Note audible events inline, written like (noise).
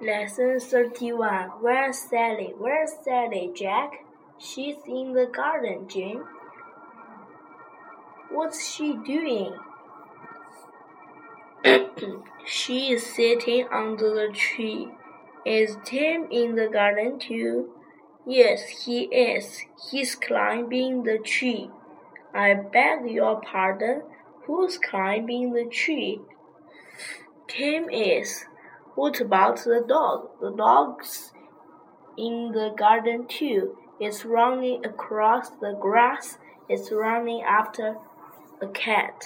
Lesson 31 Where's Sally? Where's Sally, Jack? She's in the garden, Jim. What's she doing? (coughs) she is sitting under the tree. Is Tim in the garden too? Yes, he is. He's climbing the tree. I beg your pardon. Who's climbing the tree? Tim is. What about the dog? The dog's in the garden too. It's running across the grass. It's running after a cat.